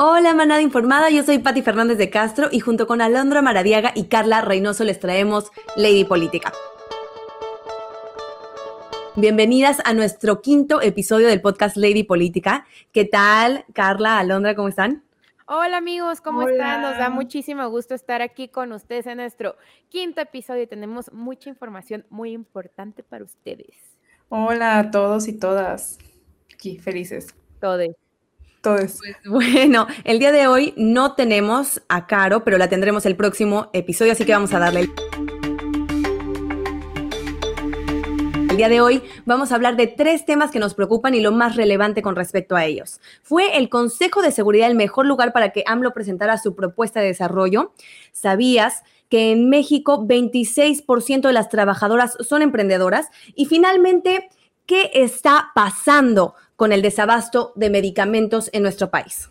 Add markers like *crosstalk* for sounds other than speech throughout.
Hola, manada informada, yo soy Patti Fernández de Castro y junto con Alondra Maradiaga y Carla Reynoso les traemos Lady Política. Bienvenidas a nuestro quinto episodio del podcast Lady Política. ¿Qué tal, Carla, Alondra, cómo están? Hola amigos, ¿cómo están? Nos da muchísimo gusto estar aquí con ustedes en nuestro quinto episodio y tenemos mucha información muy importante para ustedes. Hola a todos y todas. Aquí, felices. Todos. Pues bueno, el día de hoy no tenemos a Caro, pero la tendremos el próximo episodio, así que vamos a darle. El día de hoy vamos a hablar de tres temas que nos preocupan y lo más relevante con respecto a ellos. ¿Fue el Consejo de Seguridad el mejor lugar para que AMLO presentara su propuesta de desarrollo? ¿Sabías que en México 26% de las trabajadoras son emprendedoras? Y finalmente, ¿qué está pasando con el desabasto de medicamentos en nuestro país?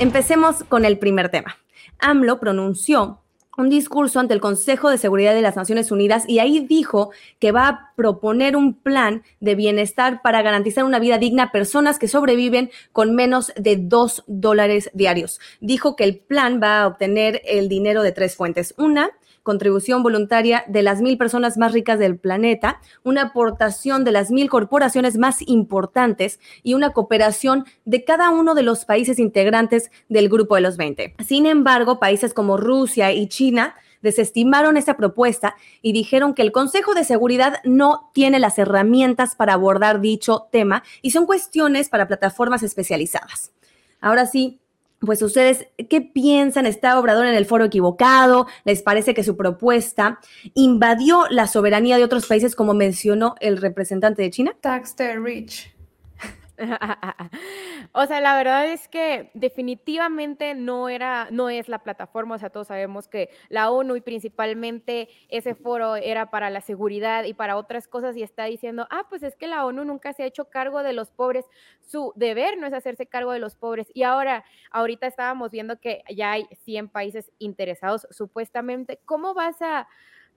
Empecemos con el primer tema. AMLO pronunció un discurso ante el Consejo de Seguridad de las Naciones Unidas y ahí dijo que va a proponer un plan de bienestar para garantizar una vida digna a personas que sobreviven con menos de dos dólares diarios. Dijo que el plan va a obtener el dinero de tres fuentes. Una, contribución voluntaria de las mil personas más ricas del planeta, una aportación de las mil corporaciones más importantes y una cooperación de cada uno de los países integrantes del Grupo de los 20. Sin embargo, países como Rusia y China desestimaron esa propuesta y dijeron que el Consejo de Seguridad no tiene las herramientas para abordar dicho tema y son cuestiones para plataformas especializadas. Ahora sí, pues ustedes, ¿qué piensan? ¿Está Obrador en el foro equivocado? ¿Les parece que su propuesta invadió la soberanía de otros países como mencionó el representante de China? Tax the rich. *laughs* o sea, la verdad es que definitivamente no era, no es la plataforma, o sea, todos sabemos que la ONU y principalmente ese foro era para la seguridad y para otras cosas y está diciendo, ah, pues es que la ONU nunca se ha hecho cargo de los pobres, su deber no es hacerse cargo de los pobres. Y ahora, ahorita estábamos viendo que ya hay 100 países interesados supuestamente, ¿cómo vas a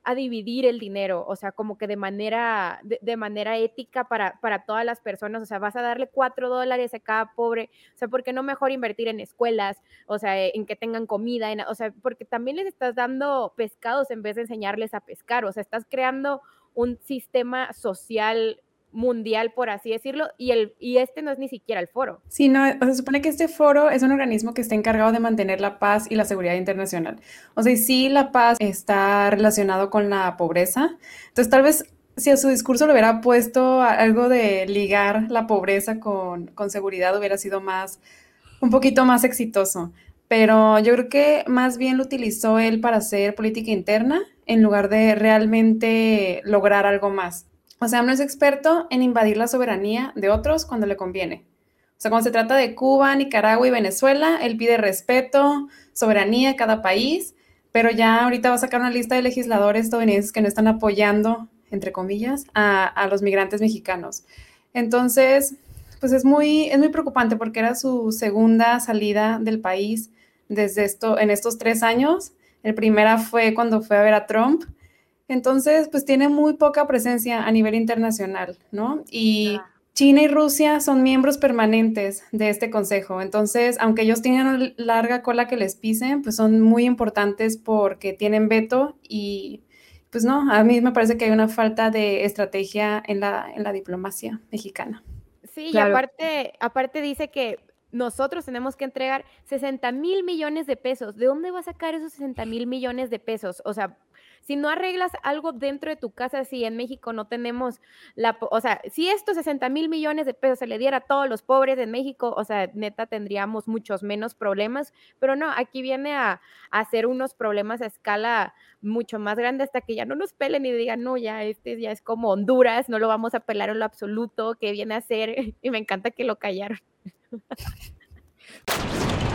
a dividir el dinero, o sea, como que de manera, de, manera ética para, para todas las personas, o sea, vas a darle cuatro dólares a cada pobre, o sea, ¿por qué no mejor invertir en escuelas, o sea, en que tengan comida, o sea, porque también les estás dando pescados en vez de enseñarles a pescar, o sea, estás creando un sistema social mundial, por así decirlo, y, el, y este no es ni siquiera el foro. Sí, no, se supone que este foro es un organismo que está encargado de mantener la paz y la seguridad internacional. O sea, sí la paz está relacionado con la pobreza, entonces tal vez si a su discurso le hubiera puesto algo de ligar la pobreza con, con seguridad, hubiera sido más, un poquito más exitoso. Pero yo creo que más bien lo utilizó él para hacer política interna en lugar de realmente lograr algo más. O sea, no es experto en invadir la soberanía de otros cuando le conviene. O sea, cuando se trata de Cuba, Nicaragua y Venezuela, él pide respeto, soberanía a cada país, pero ya ahorita va a sacar una lista de legisladores estadounidenses que no están apoyando, entre comillas, a, los migrantes mexicanos. Entonces, pues es muy, es muy preocupante porque era su segunda salida del país desde esto, en estos tres años. El primera fue cuando fue a ver a Trump entonces, pues tiene muy poca presencia a nivel internacional, ¿no? Y China y Rusia son miembros permanentes de este consejo. Entonces, aunque ellos tienen larga cola que les pisen, pues son muy importantes porque tienen veto y pues no, a mí me parece que hay una falta de estrategia en la, en la diplomacia mexicana. Sí, y aparte, aparte dice que nosotros tenemos que entregar 60 mil millones de pesos. ¿De dónde va a sacar esos 60 mil millones de pesos? O sea, si no arreglas algo dentro de tu casa, si en México no tenemos la, o sea, si estos 60 mil millones de pesos se le diera a todos los pobres de México, o sea, neta tendríamos muchos menos problemas, pero no, aquí viene a, hacer unos problemas a escala mucho más grande hasta que ya no nos pelen y digan, no, ya este ya es como Honduras, no lo vamos a pelar en lo absoluto, ¿qué viene a hacer? *laughs* Y me encanta que lo callaron. *laughs*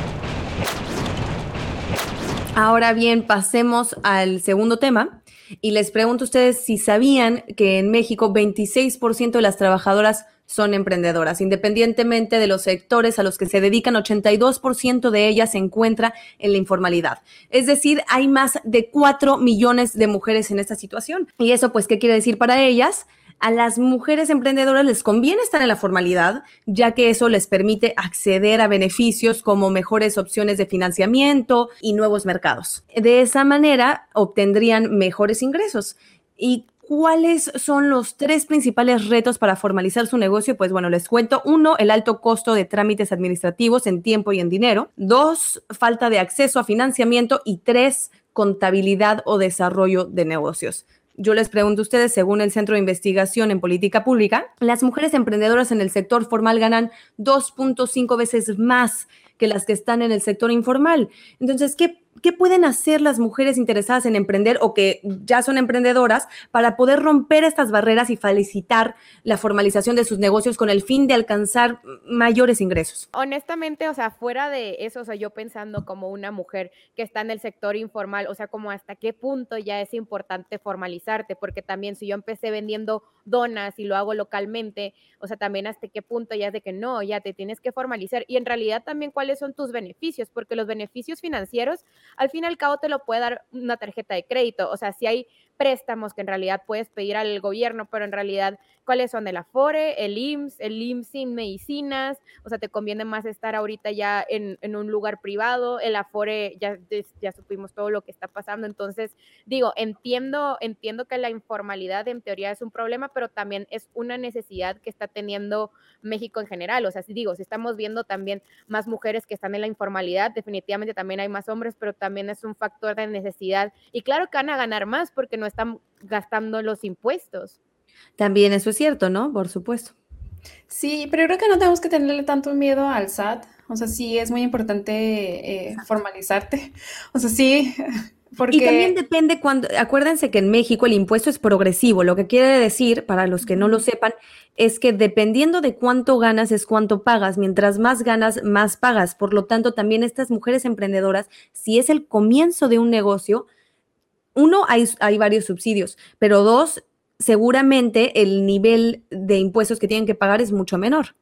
Ahora bien, pasemos al segundo tema y les pregunto a ustedes si sabían que en México 26% de las trabajadoras son emprendedoras. Independientemente de los sectores a los que se dedican, 82% de ellas se encuentra en la informalidad. Es decir, hay más de 4 millones de mujeres en esta situación. ¿Y eso pues qué quiere decir para ellas? A las mujeres emprendedoras les conviene estar en la formalidad, ya que eso les permite acceder a beneficios como mejores opciones de financiamiento y nuevos mercados. De esa manera obtendrían mejores ingresos. ¿Y cuáles son los tres principales retos para formalizar su negocio? Pues bueno, les cuento. Uno, el alto costo de trámites administrativos en tiempo y en dinero. Dos, falta de acceso a financiamiento. Y tres, contabilidad o desarrollo de negocios. Yo les pregunto a ustedes, según el Centro de Investigación en Política Pública, las mujeres emprendedoras en el sector formal ganan 2.5 veces más que las que están en el sector informal. Entonces, ¿qué ¿Qué pueden hacer las mujeres interesadas en emprender o que ya son emprendedoras para poder romper estas barreras y felicitar la formalización de sus negocios con el fin de alcanzar mayores ingresos? Honestamente, o sea, fuera de eso, o sea, yo pensando como una mujer que está en el sector informal, o sea, como hasta qué punto ya es importante formalizarte, porque también si yo empecé vendiendo donas y lo hago localmente, o sea, también hasta qué punto ya es de que no, ya te tienes que formalizar y en realidad también cuáles son tus beneficios, porque los beneficios financieros al fin y al cabo te lo puede dar una tarjeta de crédito. O sea, si hay préstamos que en realidad puedes pedir al gobierno, pero en realidad, ¿cuáles son? El Afore, el IMSS, el IMSS sin medicinas, o sea, te conviene más estar ahorita ya en, un lugar privado, el Afore, ya, ya supimos todo lo que está pasando, entonces, digo, entiendo, entiendo que la informalidad en teoría es un problema, pero también es una necesidad que está teniendo México en general, o sea, si digo, si estamos viendo también más mujeres que están en la informalidad, definitivamente también hay más hombres, pero también es un factor de necesidad, y claro que van a ganar más porque no están gastando los impuestos. También eso es cierto, ¿no? Por supuesto. Sí, pero creo que no tenemos que tenerle tanto miedo al SAT. O sea, sí es muy importante eh, formalizarte. O sea, sí. *laughs* Porque... Y también depende cuando, acuérdense que en México el impuesto es progresivo, lo que quiere decir, para los que no lo sepan, es que dependiendo de cuánto ganas es cuánto pagas, mientras más ganas, más pagas. Por lo tanto, también estas mujeres emprendedoras, si es el comienzo de un negocio, uno, hay, hay varios subsidios, pero dos, seguramente el nivel de impuestos que tienen que pagar es mucho menor.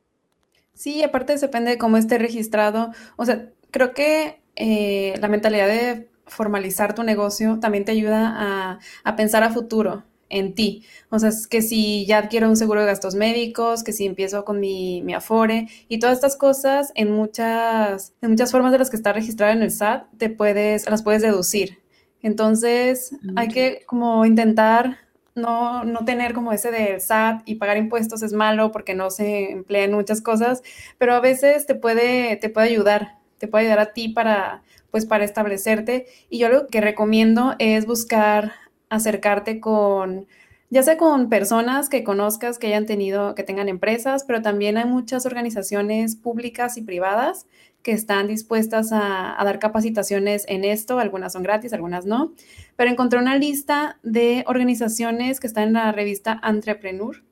Sí, aparte depende de cómo esté registrado. O sea, creo que eh, la mentalidad de formalizar tu negocio también te ayuda a, a, pensar a futuro en ti. O sea, es que si ya adquiero un seguro de gastos médicos, que si empiezo con mi, mi Afore y todas estas cosas en muchas, en muchas formas de las que está registrado en el SAT, te puedes, las puedes deducir. Entonces, hay que como intentar no, no, tener como ese del SAT y pagar impuestos es malo porque no se emplea en muchas cosas, pero a veces te puede, te puede ayudar, te puede ayudar a ti para, pues, para establecerte. Y yo lo que recomiendo es buscar acercarte con, ya sea con personas que conozcas que hayan tenido, que tengan empresas, pero también hay muchas organizaciones públicas y privadas que están dispuestas a, dar capacitaciones en esto, algunas son gratis, algunas no, pero encontré una lista de organizaciones que están en la revista Entrepreneur,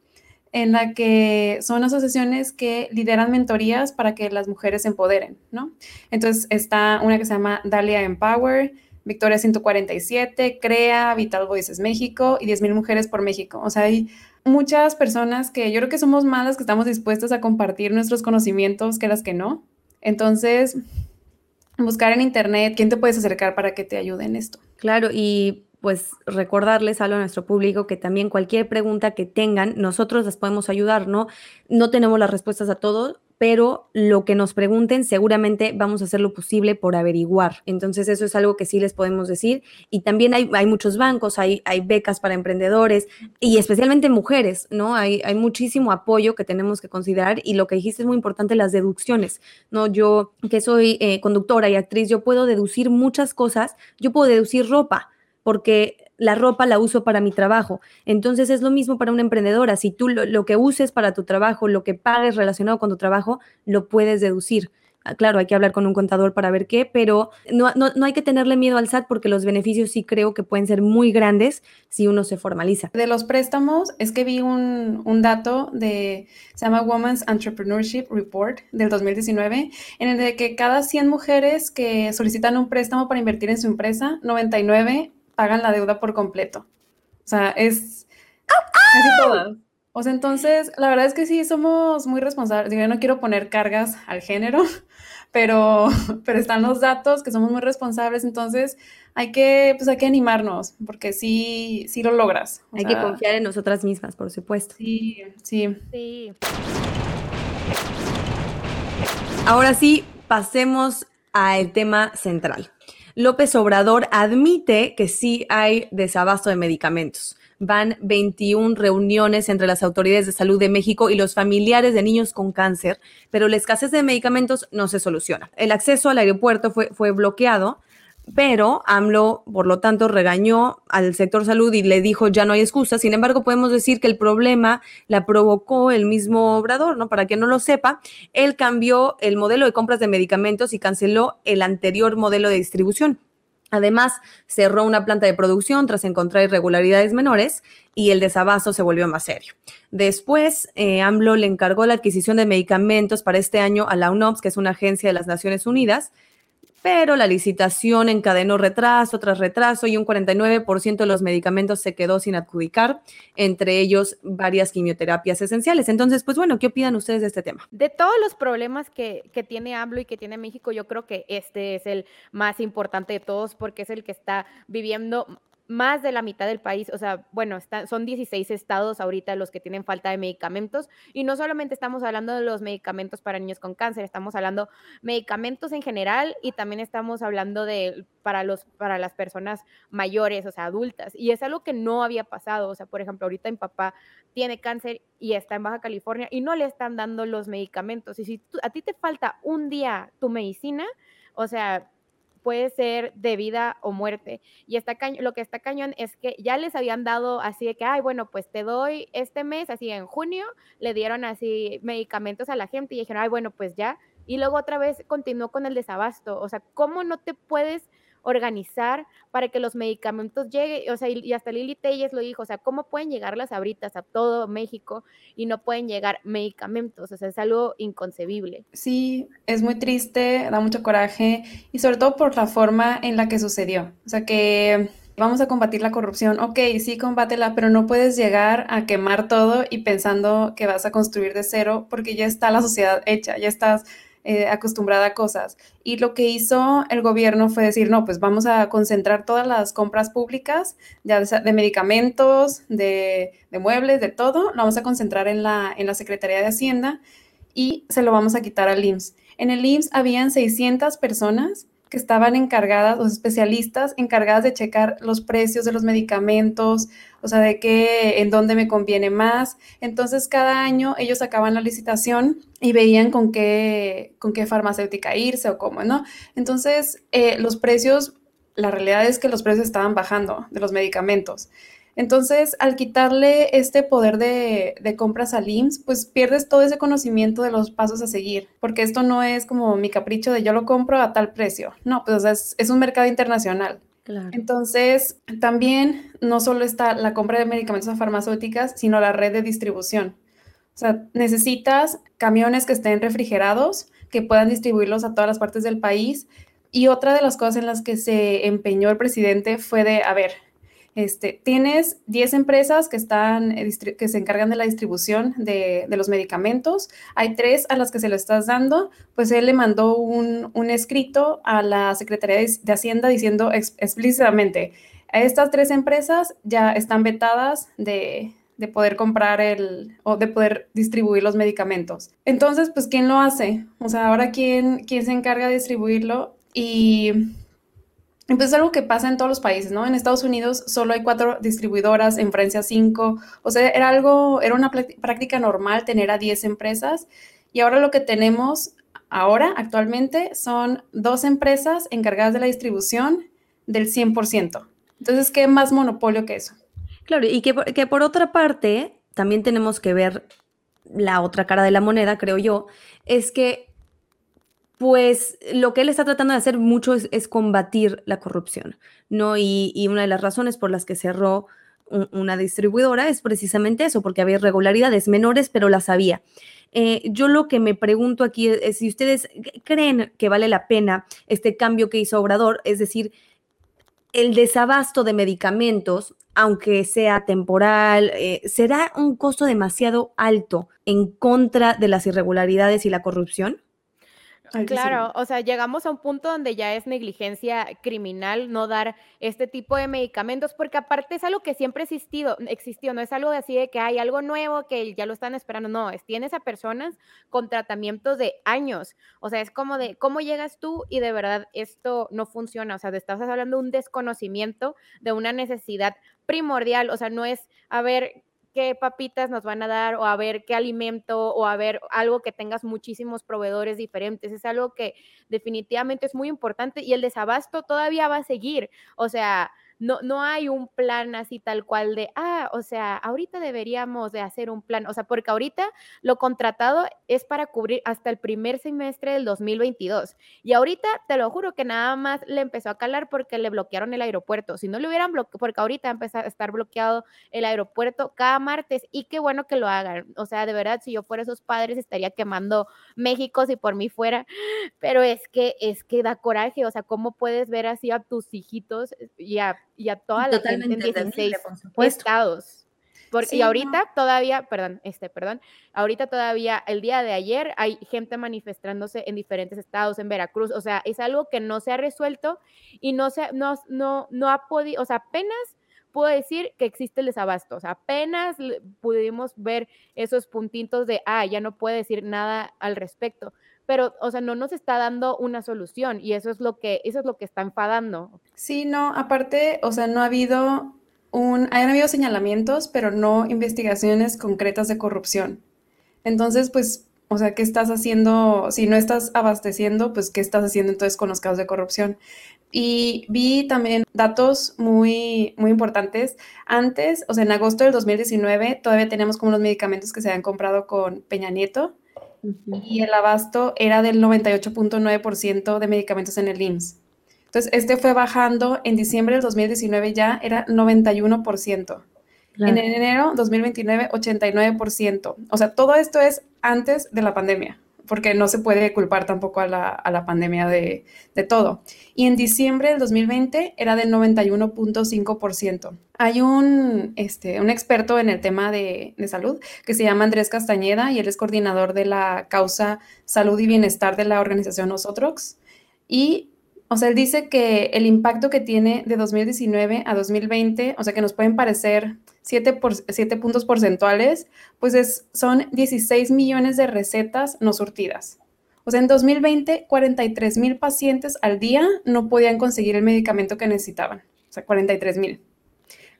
en la que son asociaciones que lideran mentorías para que las mujeres se empoderen, ¿no? Entonces está una que se llama Dalia Empower, Victoria 147, CREA, Vital Voices México y 10.000 Mujeres por México. O sea, hay muchas personas que yo creo que somos más las que estamos dispuestas a compartir nuestros conocimientos que las que no. Entonces, buscar en internet quién te puedes acercar para que te ayude en esto. Claro, y pues recordarles a nuestro público que también cualquier pregunta que tengan, nosotros les podemos ayudar, ¿no? No tenemos las respuestas a todo, pero lo que nos pregunten seguramente vamos a hacer lo posible por averiguar. Entonces eso es algo que sí les podemos decir. Y también hay, muchos bancos, hay, becas para emprendedores y especialmente mujeres, ¿no? Hay, hay muchísimo apoyo que tenemos que considerar y lo que dijiste es muy importante, las deducciones, ¿no? Yo que soy eh, conductora y actriz, yo puedo deducir muchas cosas, yo puedo deducir ropa porque la ropa la uso para mi trabajo. Entonces es lo mismo para una emprendedora. Si tú lo, que uses para tu trabajo, lo que pagues relacionado con tu trabajo, lo puedes deducir. Ah, claro, hay que hablar con un contador para ver qué, pero no, no, hay que tenerle miedo al SAT porque los beneficios sí creo que pueden ser muy grandes si uno se formaliza. De los préstamos, es que vi un, un dato de, se llama Women's Entrepreneurship Report del 2019, en el de que cada 100 mujeres que solicitan un préstamo para invertir en su empresa, 99 pagan la deuda por completo. O sea, es casi todas. O sea, entonces, la verdad es que sí, somos muy responsables. Yo no quiero poner cargas al género, *laughs* pero, pero están los datos que somos muy responsables, entonces hay que, pues hay que animarnos, porque sí, sí lo logras. hay que confiar en nosotras mismas, por supuesto. Sí, sí. Sí. Ahora sí, pasemos al tema central. López Obrador admite que sí hay desabasto de medicamentos van 21 reuniones entre las autoridades de salud de México y los familiares de niños con cáncer, pero la escasez de medicamentos no se soluciona. El acceso al aeropuerto fue, fue bloqueado, pero AMLO, por lo tanto, regañó al sector salud y le dijo ya no hay excusa. Sin embargo, podemos decir que el problema la provocó el mismo Obrador, ¿no? Para que no lo sepa, él cambió el modelo de compras de medicamentos y canceló el anterior modelo de distribución. Además, cerró una planta de producción tras encontrar irregularidades menores y el desabasto se volvió más serio. Después, eh, AMLO le encargó la adquisición de medicamentos para este año a la UNOPS, que es una agencia de las Naciones Unidas, pero la licitación encadenó retraso tras retraso y un 49% de los medicamentos se quedó sin adjudicar, entre ellos varias quimioterapias esenciales. Entonces, pues bueno, ¿qué opinan ustedes de este tema? De todos los problemas que, que tiene AMLO y que tiene México, yo creo que este es el más importante de todos porque es el que está viviendo más de la mitad del país, o sea, bueno, son 16 estados ahorita los que tienen falta de medicamentos y no solamente estamos hablando de los medicamentos para niños con cáncer, estamos hablando medicamentos en general y también estamos hablando de para los para las personas mayores, o sea, adultas y es algo que no había pasado, o sea, por ejemplo, ahorita mi papá tiene cáncer y está en Baja California y no le están dando los medicamentos y si a ti te falta un día tu medicina, o sea, puede ser de vida o muerte. Y está lo que está cañón es que ya les habían dado así de que, ay, bueno, pues te doy este mes, así en junio, le dieron así medicamentos a la gente y dijeron, ay, bueno, pues ya. Y luego otra vez continuó con el desabasto. O sea, ¿cómo no te puedes organizar para que los medicamentos lleguen, o sea, y, hasta Lili Telles lo dijo, o sea, ¿cómo pueden llegar las abritas a todo México y no pueden llegar medicamentos? O sea, es algo inconcebible. Sí, es muy triste, da mucho coraje y sobre todo por la forma en la que sucedió. O sea, que vamos a combatir la corrupción, ok, sí, combátela, pero no puedes llegar a quemar todo y pensando que vas a construir de cero porque ya está la sociedad hecha, ya estás eh, acostumbrada a cosas. Y lo que hizo el gobierno fue decir, no, pues vamos a concentrar todas las compras públicas ya de, medicamentos, de, muebles, de todo, lo vamos a concentrar en la, en la Secretaría de Hacienda y se lo vamos a quitar al IMSS. En el IMSS habían 600 personas que estaban encargadas, los especialistas encargadas de checar los precios de los medicamentos, o sea, de qué, en dónde me conviene más. Entonces, cada año ellos sacaban la licitación y veían con qué, con qué farmacéutica irse o cómo, ¿no? Entonces, eh, los precios, la realidad es que los precios estaban bajando de los medicamentos. Entonces, al quitarle este poder de, compras al IMSS, pues pierdes todo ese conocimiento de los pasos a seguir, porque esto no es como mi capricho de yo lo compro a tal precio. No, pues es, un mercado internacional. Entonces, también no solo está la compra de medicamentos farmacéuticas, sino la red de distribución. O sea, necesitas camiones que estén refrigerados, que puedan distribuirlos a todas las partes del país. Y otra de las cosas en las que se empeñó el presidente fue de, a ver, este, tienes 10 empresas eh, que se encargan de la distribución de, los medicamentos, hay tres a las que se lo estás dando, pues él le mandó un, escrito a la Secretaría de, Hacienda diciendo explícitamente, estas tres empresas ya están vetadas de, de poder comprar el o de poder distribuir los medicamentos. Entonces, pues, ¿quién lo hace? O sea, ahora, ¿quién, quién se encarga de distribuirlo? Y pues es algo que pasa en todos los países, ¿no? En Estados Unidos solo hay cuatro distribuidoras, en Francia cinco. O sea, era algo, era una práctica normal tener a diez empresas. Y ahora lo que tenemos ahora, actualmente, son dos empresas encargadas de la distribución del 100%. Entonces, ¿qué más monopolio que eso? Claro, y que, que por otra parte, también tenemos que ver la otra cara de la moneda, creo yo, es que pues lo que él está tratando de hacer mucho es, combatir la corrupción, ¿no? Y, una de las razones por las que cerró una distribuidora es precisamente eso, porque había irregularidades menores, pero las había. Eh, yo lo que me pregunto aquí es, si ustedes creen que vale la pena este cambio que hizo Obrador, es decir, el desabasto de medicamentos aunque sea temporal, eh, ¿será un costo demasiado alto en contra de las irregularidades y la corrupción? Claro, o sea, llegamos a un punto donde ya es negligencia criminal no dar este tipo de medicamentos, porque aparte es algo que siempre ha existido, existió, no es algo así de que hay algo nuevo que ya lo están esperando, no, es tienes a personas con tratamientos de años, o sea, es como de cómo llegas tú y de verdad esto no funciona, o sea, te estás hablando de un desconocimiento de una necesidad primordial, o sea, no es, a ver, qué papitas nos van a dar o a ver qué alimento o a ver algo que tengas muchísimos proveedores diferentes. Es algo que definitivamente es muy importante y el desabasto todavía va a seguir. O sea, no, no hay un plan así tal cual de, ah, o sea, ahorita deberíamos de hacer un plan, o sea, porque ahorita lo contratado es para cubrir hasta el primer semestre del 2022. Y ahorita, te lo juro que nada más le empezó a calar porque le bloquearon el aeropuerto. Si no le hubieran bloqueado, porque ahorita empezó a estar bloqueado el aeropuerto cada martes y qué bueno que lo hagan. O sea, de verdad, si yo fuera esos padres estaría quemando México si por mí fuera, pero es que es que da coraje, o sea, ¿cómo puedes ver así a tus hijitos y a y a toda la gente en 16 estados. Porque, y ahorita todavía, perdón, este, perdón, ahorita todavía, el día de ayer, hay gente manifestándose en diferentes estados, en Veracruz, o sea, es algo que no se ha resuelto y no se, no, no, no ha podido, o sea, apenas puedo decir que existe el desabasto, o sea, apenas pudimos ver esos puntitos de, ah, ya no puede decir nada al respecto, pero, o sea, no nos está dando una solución y eso es lo que, eso es lo que está enfadando. Sí, no, aparte, o sea, no ha habido un, han habido señalamientos, pero no investigaciones concretas de corrupción. Entonces, pues, o sea, ¿qué estás haciendo? Si no estás abasteciendo, pues, ¿qué estás haciendo entonces con los casos de corrupción? Y vi también datos muy, muy importantes. Antes, o sea, en agosto del 2019, todavía teníamos como los medicamentos que se habían comprado con Peña Nieto y el abasto era del 98.9% de medicamentos en el IMSS. Entonces, este fue bajando en diciembre del 2019 ya era 91%. En enero 2029, 89%. O sea, todo esto es antes de la pandemia porque no se puede culpar tampoco a la, pandemia de, todo. Y en diciembre del 2020 era del 91.5%. Hay un, este, un experto en el tema de, de, salud que se llama Andrés Castañeda y él es coordinador de la causa Salud y Bienestar de la organización Nosotros. Y o sea, él dice que el impacto que tiene de 2019 a 2020, o sea, que nos pueden parecer 7, por, puntos porcentuales, pues es, son 16 millones de recetas no surtidas. O sea, en 2020, 43 mil pacientes al día no podían conseguir el medicamento que necesitaban. O sea, 43 mil.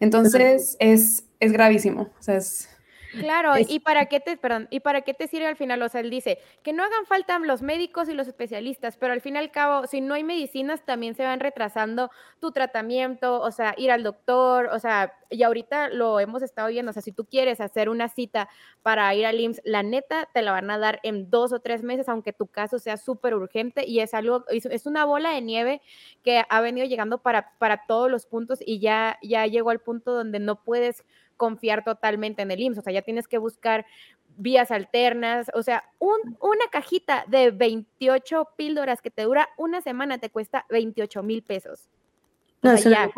Entonces, es, es gravísimo. O sea, es, Claro, y para qué te, perdón, y para qué te sirve al final, o sea, él dice que no hagan falta los médicos y los especialistas, pero al fin y al cabo, si no hay medicinas, también se van retrasando tu tratamiento, o sea, ir al doctor, o sea, y ahorita lo hemos estado viendo, o sea, si tú quieres hacer una cita para ir al IMSS, la neta te la van a dar en dos o tres meses, aunque tu caso sea súper urgente y es algo, es una bola de nieve que ha venido llegando para, para todos los puntos y ya, ya llegó al punto donde no puedes confiar totalmente en el IMSS, o sea, ya tienes que buscar vías alternas, o sea, una cajita de 28 píldoras que te dura una semana te cuesta 28 mil pesos. No, eso ya.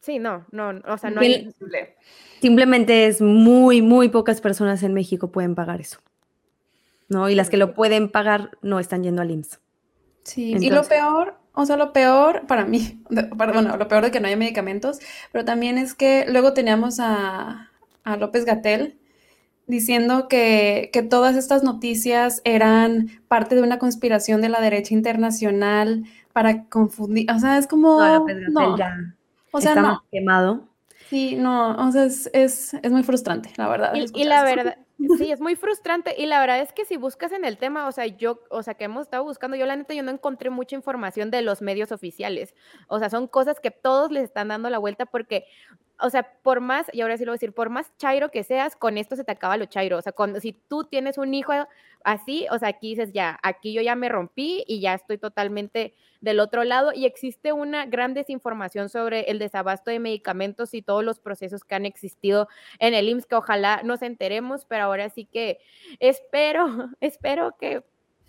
Sí, no, no, o sea, no hay... Simplemente es muy, muy pocas personas en México pueden pagar eso. ¿No? Y las que lo pueden pagar no están yendo al IMSS. Sí, y lo peor o sea, lo peor para mí, *laughs* bueno, lo peor de que no haya medicamentos, pero también es que luego teníamos a, López Gatel diciendo que, todas estas noticias eran parte de una conspiración de la derecha internacional para confundir. O sea, es como. No, López Gatel ya o sea, está quemado. Sí, no, o sea, es, muy frustrante, la verdad. y la verdad, Sí, es muy frustrante y la verdad es que si buscas en el tema, o sea, yo, o sea, que hemos estado buscando, yo la neta, yo no encontré mucha información de los medios oficiales. O sea, son cosas que todos les están dando la vuelta porque, o sea, por más, y ahora sí lo voy a decir, por más chairo que seas, con esto se te acaba lo chairo. O sea, cuando, si tú tienes un hijo así, o sea, aquí dices, ya, aquí yo ya me rompí y ya estoy totalmente del otro lado y existe una gran desinformación sobre el desabasto de medicamentos y todos los procesos que han existido en el IMSS, que ojalá nos enteremos, pero ahora sí que espero, *laughs* espero que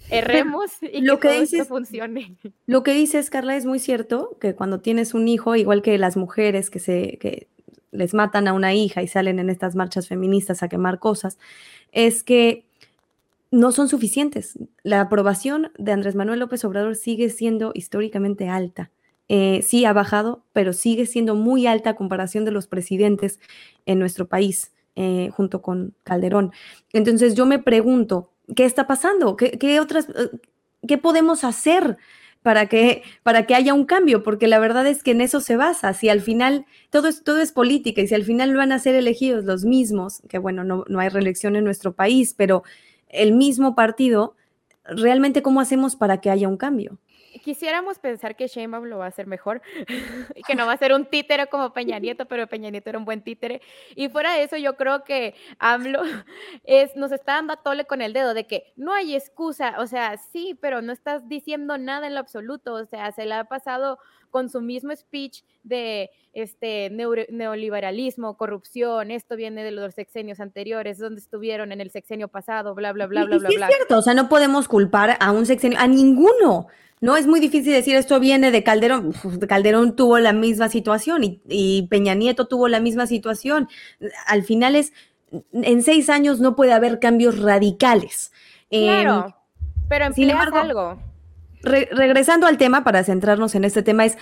erremos *laughs* y lo que, todo funcione. Lo que dices, Carla, es muy cierto, que cuando tienes un hijo, igual que las mujeres que se, que les matan a una hija y salen en estas marchas feministas a quemar cosas, es que no son suficientes. La aprobación de Andrés Manuel López Obrador sigue siendo históricamente alta. Eh, sí ha bajado, pero sigue siendo muy alta a comparación de los presidentes en nuestro país, eh, junto con Calderón. Entonces yo me pregunto, ¿qué está pasando? ¿Qué, otras, eh, qué podemos hacer para que, para que haya un cambio? Porque la verdad es que en eso se basa. Si al final todo es, todo es política y si al final van a ser elegidos los mismos, que bueno, no, no hay reelección en nuestro país, pero el mismo partido, realmente cómo hacemos para que haya un cambio. Quisiéramos pensar que Sheinbaum lo va a hacer mejor y *laughs* que no va a ser un títere como Peña *laughs* Nieto, pero Peña Nieto era un buen títere. Y fuera de eso, yo creo que AMLO *laughs* es, nos está dando a tole con el dedo de que no hay excusa, o sea, sí, pero no estás diciendo nada en lo absoluto, o sea, se le ha pasado con su mismo speech de este neoliberalismo, corrupción, esto viene de los sexenios anteriores, donde estuvieron en el sexenio pasado, bla, bla, bla, bla, bla, bla. Es cierto, o sea, no podemos culpar a un sexenio, a ninguno. No es muy difícil decir esto viene de Calderón. Calderón tuvo la misma situación y, Peña Nieto tuvo la misma situación. Al final es, en seis años no puede haber cambios radicales. Claro, pero empleas algo regresando al tema, para centrarnos en este tema, es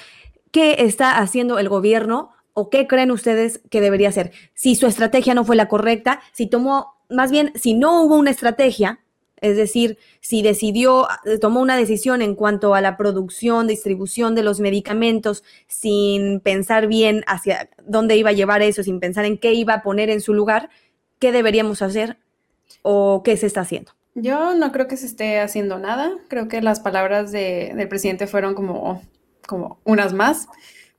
qué está haciendo el gobierno o qué creen ustedes que debería hacer. Si su estrategia no fue la correcta, si tomó, más bien, si no hubo una estrategia, es decir, si decidió, tomó una decisión en cuanto a la producción, distribución de los medicamentos sin pensar bien hacia dónde iba a llevar eso, sin pensar en qué iba a poner en su lugar, ¿qué deberíamos hacer o qué se está haciendo? Yo no creo que se esté haciendo nada. Creo que las palabras del presidente fueron como, como unas más.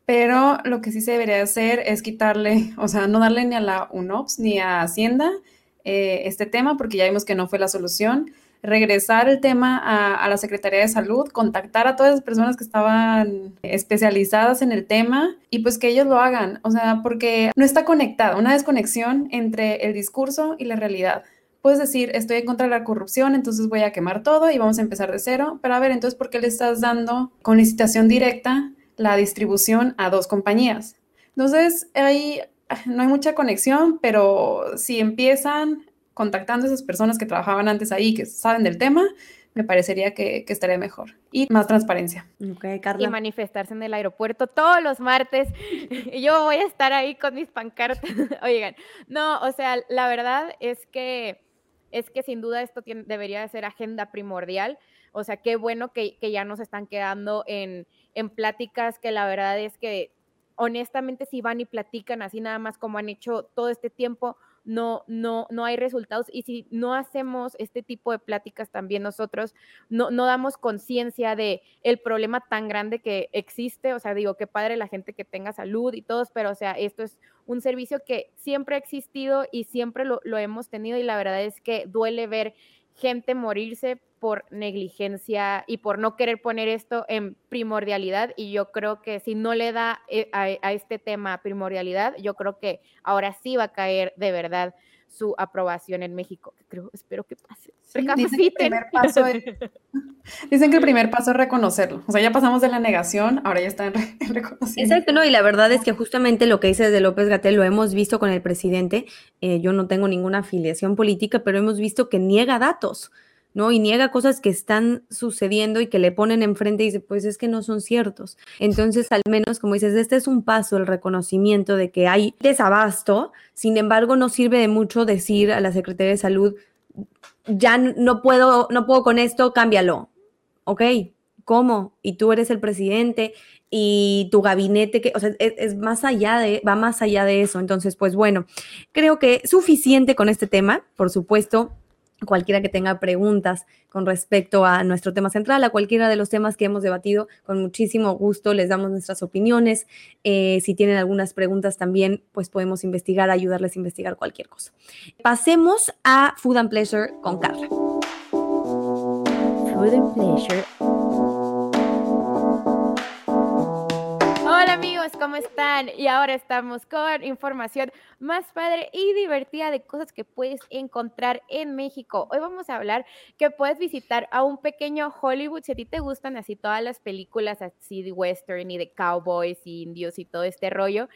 Pero lo que sí se debería hacer es quitarle, o sea, no darle ni a la UNOPS ni a Hacienda eh, este tema, porque ya vimos que no fue la solución. Regresar el tema a, a, la Secretaría de Salud, contactar a todas las personas que estaban especializadas en el tema y pues que ellos lo hagan. O sea, porque no está conectada, una desconexión entre el discurso y la realidad puedes decir, estoy en contra de la corrupción, entonces voy a quemar todo y vamos a empezar de cero. Pero a ver, entonces, ¿por qué le estás dando con licitación directa la distribución a dos compañías? Entonces, ahí no hay mucha conexión, pero si empiezan contactando a esas personas que trabajaban antes ahí, que saben del tema, me parecería que, estaría mejor. Y más transparencia. Y manifestarse en el aeropuerto todos los martes. y *laughs* yo voy a estar ahí con mis pancartas. *laughs* Oigan, no, o sea, la verdad es que es que sin duda esto debería de ser agenda primordial. O sea, qué bueno que, ya nos están quedando en, en pláticas que la verdad es que honestamente si van y platican así nada más como han hecho todo este tiempo, no, no, no hay resultados. Y si no hacemos este tipo de pláticas también nosotros, no, no damos conciencia de el problema tan grande que existe. O sea, digo, qué padre la gente que tenga salud y todos, pero o sea, esto es un servicio que siempre ha existido y siempre lo, lo hemos tenido y la verdad es que duele ver gente morirse por negligencia y por no querer poner esto en primordialidad y yo creo que si no le da eh, a, este tema primordialidad, yo creo que ahora sí va a caer de verdad su aprobación en México. Creo, espero que pase. dicen, que el primer paso es, *laughs* dicen que el primer paso es reconocerlo. O sea, ya pasamos de la negación, ahora ya está *laughs* en, reconocimiento. Exacto, no, y la verdad es que justamente lo que dice de López Gatel lo hemos visto con el presidente. Eh, yo no tengo ninguna afiliación política, pero hemos visto que niega datos. ¿No? Y niega cosas que están sucediendo y que le ponen enfrente y dice, pues es que no son ciertos. Entonces, al menos, como dices, este es un paso, el reconocimiento de que hay desabasto, sin embargo, no sirve de mucho decir a la Secretaría de Salud, ya no puedo, no puedo con esto, cámbialo. ¿Ok? ¿Cómo? Y tú eres el presidente y tu gabinete, que, o sea, es, es, más allá de, va más allá de eso. Entonces, pues bueno, creo que suficiente con este tema, por supuesto cualquiera que tenga preguntas con respecto a nuestro tema central, a cualquiera de los temas que hemos debatido, con muchísimo gusto les damos nuestras opiniones. Eh, si tienen algunas preguntas también, pues podemos investigar, ayudarles a investigar cualquier cosa. Pasemos a Food and Pleasure con Carla. Food and Pleasure. Amigos ¿cómo están? Y ahora estamos con información más padre y divertida de cosas que puedes encontrar en México. Hoy vamos a hablar que puedes visitar a un pequeño Hollywood si a ti te gustan así todas las películas así de western y de cowboys y indios y todo este rollo.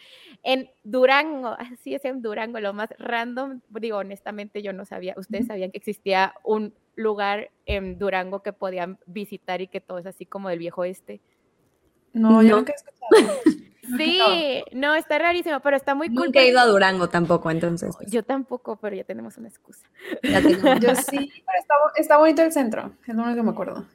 En Durango, *laughs* así es en Durango, lo más random, digo honestamente yo no sabía, ustedes sabían que existía un lugar en Durango que podían visitar y que todo es así como del viejo este. No, yo nunca he escuchado. *laughs* Sí, no, está rarísimo, pero está muy cool. Nunca he ido a Durango tampoco, entonces. Pues. Yo tampoco, pero ya tenemos una excusa. yo sí, pero está, está, bonito el centro, es lo único que me acuerdo.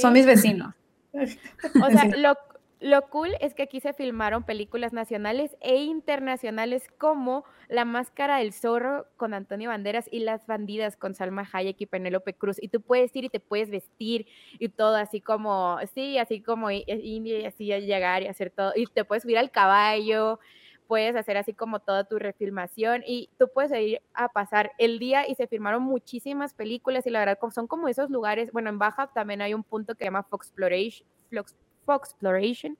Son mis vecinos. O sea, lo, lo cool es que aquí se filmaron películas nacionales e internacionales como La Máscara del Zorro con Antonio Banderas y Las Bandidas con Salma Hayek y Penélope Cruz. Y tú puedes ir y te puedes vestir y todo así como, sí, así como india y así llegar y hacer todo. Y te puedes subir al caballo, puedes hacer así como toda tu refilmación y tú puedes ir a pasar el día y se filmaron muchísimas películas y la verdad son como esos lugares, bueno, en Baja también hay un punto que se llama Fox Exploration, Fox Exploration,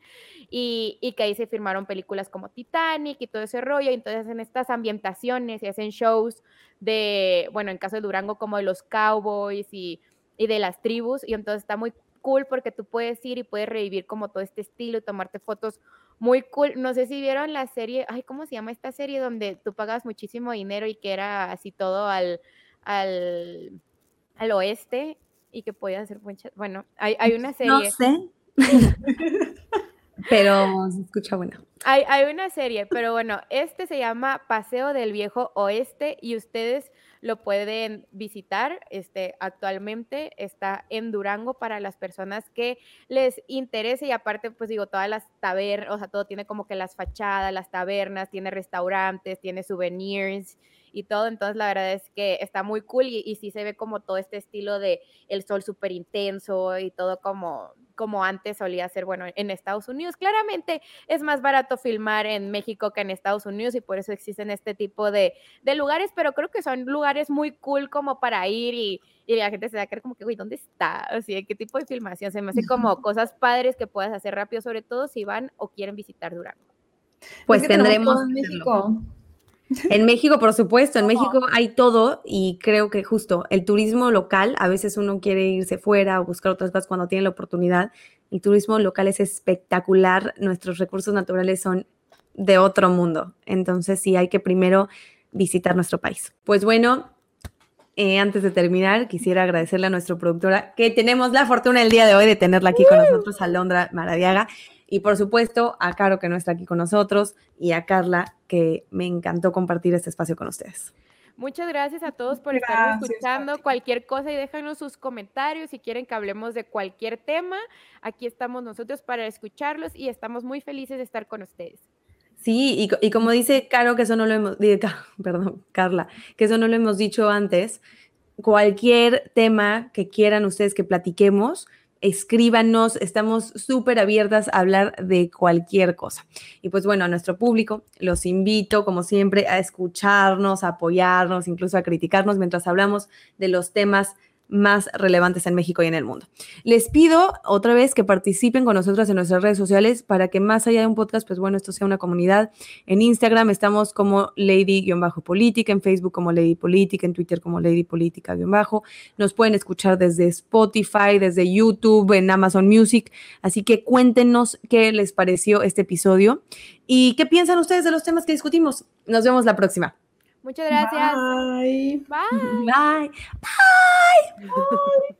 y, y, que ahí se firmaron películas como Titanic y todo ese rollo, y entonces en estas ambientaciones y hacen shows de, bueno, en caso de Durango como de los cowboys y, y de las tribus, y entonces está muy cool porque tú puedes ir y puedes revivir como todo este estilo y tomarte fotos muy cool. No sé si vieron la serie, ay, ¿cómo se llama esta serie? Donde tú pagabas muchísimo dinero y que era así todo al, al, al oeste y que podías hacer muchas, bueno, hay, hay una serie. No sé, *laughs* pero se escucha bueno. Hay, hay, una serie, pero bueno, este se llama Paseo del Viejo Oeste y ustedes lo pueden visitar. Este actualmente está en Durango para las personas que les interese y aparte, pues digo, todas las tabernas, o sea, todo tiene como que las fachadas, las tabernas, tiene restaurantes, tiene souvenirs y todo. Entonces, la verdad es que está muy cool y, y sí se ve como todo este estilo de el sol súper intenso y todo como como antes solía ser, bueno, en Estados Unidos. Claramente es más barato filmar en México que en Estados Unidos y por eso existen este tipo de, lugares, pero creo que son lugares muy cool como para ir y, la gente se va a quedar como que, güey, ¿dónde está? Así, ¿qué tipo de filmación? Se me hace como *laughs* cosas padres que puedas hacer rápido, sobre todo si van o quieren visitar Durango. Pues tendremos... En México. *laughs* En México, por supuesto, en México hay todo y creo que justo el turismo local, a veces uno quiere irse fuera o buscar otras cosas cuando tiene la oportunidad. El turismo local es espectacular, nuestros recursos naturales son de otro mundo. Entonces sí hay que primero visitar nuestro país. Pues bueno, eh, antes de terminar, quisiera agradecerle a nuestra productora que tenemos la fortuna el día de hoy de tenerla aquí con nosotros, Alondra Maradiaga. Y por supuesto, a Caro, que no está aquí con nosotros, y a Carla, que me encantó compartir este espacio con ustedes. Muchas gracias a todos por estar escuchando cualquier cosa y déjanos sus comentarios si quieren que hablemos de cualquier tema. Aquí estamos nosotros para escucharlos y estamos muy felices de estar con ustedes. Sí, y, como dice Caro, que eso no lo hemos, *laughs* perdón, Carla, que eso no lo hemos dicho antes, cualquier tema que quieran ustedes que platiquemos, escríbanos, estamos súper abiertas a hablar de cualquier cosa. Y pues bueno, a nuestro público los invito, como siempre, a escucharnos, a apoyarnos, incluso a criticarnos mientras hablamos de los temas más relevantes en México y en el mundo. Les pido otra vez que participen con nosotros en nuestras redes sociales para que más allá de un podcast, pues bueno, esto sea una comunidad. En Instagram estamos como Lady-Política, en Facebook como Lady Política, en Twitter como Lady Política-Bajo. Nos pueden escuchar desde Spotify, desde YouTube, en Amazon Music. Así que cuéntenos qué les pareció este episodio y qué piensan ustedes de los temas que discutimos. Nos vemos la próxima. Muchas gracias. Bye. Bye. Bye. Bye. Bye.